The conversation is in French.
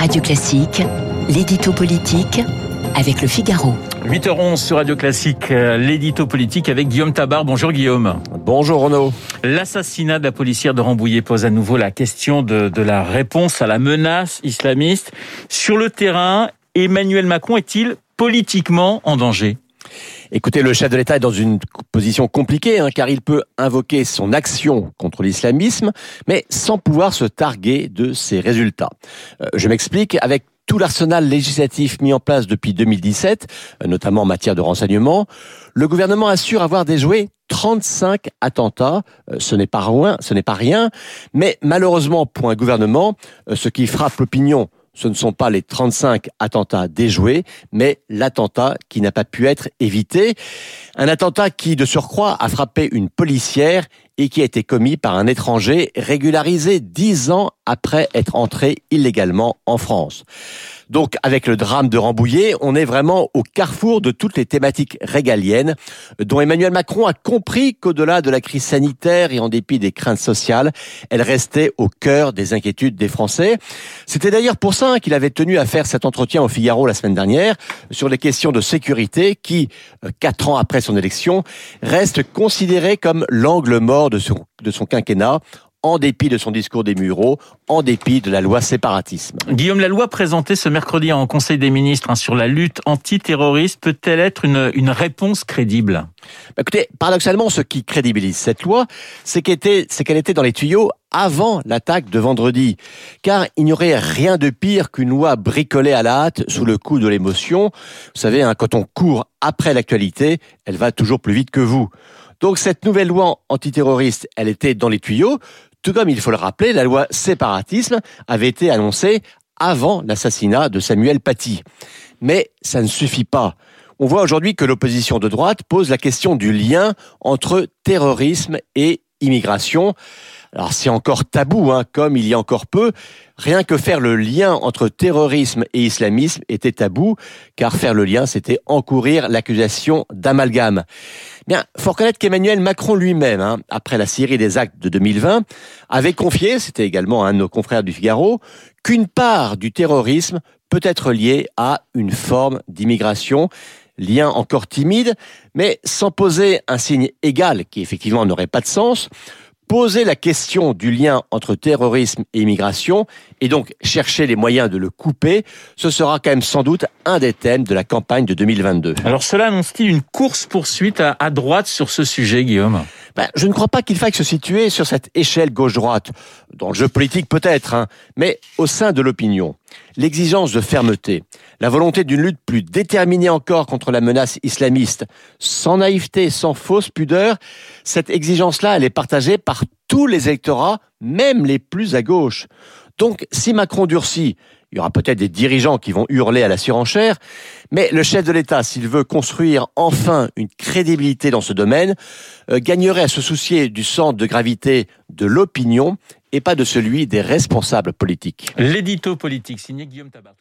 Radio Classique, l'édito politique avec le Figaro. 8h11 sur Radio Classique, euh, l'édito politique avec Guillaume Tabar. Bonjour Guillaume. Bonjour Renaud. L'assassinat de la policière de Rambouillet pose à nouveau la question de, de la réponse à la menace islamiste. Sur le terrain, Emmanuel Macron est-il politiquement en danger? Écoutez, le chef de l'État est dans une position compliquée, hein, car il peut invoquer son action contre l'islamisme, mais sans pouvoir se targuer de ses résultats. Euh, je m'explique, avec tout l'arsenal législatif mis en place depuis 2017, euh, notamment en matière de renseignement, le gouvernement assure avoir déjoué 35 attentats. Euh, ce n'est pas rien, ce n'est pas rien, mais malheureusement pour un gouvernement, ce qui frappe l'opinion ce ne sont pas les 35 attentats déjoués, mais l'attentat qui n'a pas pu être évité. Un attentat qui, de surcroît, a frappé une policière et qui a été commis par un étranger régularisé dix ans après être entré illégalement en France. Donc, avec le drame de Rambouillet, on est vraiment au carrefour de toutes les thématiques régaliennes, dont Emmanuel Macron a compris qu'au-delà de la crise sanitaire et en dépit des craintes sociales, elle restait au cœur des inquiétudes des Français. C'était d'ailleurs pour ça qu'il avait tenu à faire cet entretien au Figaro la semaine dernière sur les questions de sécurité qui, euh, quatre ans après son élection, restent considérées comme l'angle mort de son, de son quinquennat en dépit de son discours des Mureaux, en dépit de la loi séparatisme. Guillaume, la loi présentée ce mercredi en Conseil des ministres hein, sur la lutte antiterroriste peut-elle être une, une réponse crédible? Bah, Écoutez, paradoxalement, ce qui crédibilise cette loi, c'est qu'elle était, qu'elle était dans les tuyaux avant l'attaque de vendredi. Car il n'y aurait rien de pire qu'une loi bricolée à la hâte sous le coup de l'émotion. Vous savez, hein, quand on court après l'actualité, elle va toujours plus vite que vous. Donc cette nouvelle loi antiterroriste, elle était dans les tuyaux. Tout comme il faut le rappeler, la loi séparatisme avait été annoncée avant l'assassinat de Samuel Paty. Mais ça ne suffit pas. On voit aujourd'hui que l'opposition de droite pose la question du lien entre terrorisme et immigration. Alors c'est encore tabou, hein, comme il y a encore peu. Rien que faire le lien entre terrorisme et islamisme était tabou, car faire le lien, c'était encourir l'accusation d'amalgame. Bien, faut reconnaître qu'Emmanuel Macron lui-même, hein, après la série des actes de 2020, avait confié, c'était également un de nos confrères du Figaro, qu'une part du terrorisme peut être liée à une forme d'immigration lien encore timide, mais sans poser un signe égal qui effectivement n'aurait pas de sens, poser la question du lien entre terrorisme et immigration et donc chercher les moyens de le couper, ce sera quand même sans doute un des thèmes de la campagne de 2022. Alors cela annonce-t-il une course-poursuite à, droite sur ce sujet, Guillaume? Ben, je ne crois pas qu'il faille se situer sur cette échelle gauche-droite, dans le jeu politique peut-être, hein, mais au sein de l'opinion. L'exigence de fermeté, la volonté d'une lutte plus déterminée encore contre la menace islamiste, sans naïveté, sans fausse pudeur, cette exigence-là, elle est partagée par tous les électorats, même les plus à gauche. Donc, si Macron durcit, il y aura peut-être des dirigeants qui vont hurler à la surenchère, mais le chef de l'État, s'il veut construire enfin une crédibilité dans ce domaine, euh, gagnerait à se soucier du centre de gravité de l'opinion et pas de celui des responsables politiques. L'édito politique signé Guillaume Tabar.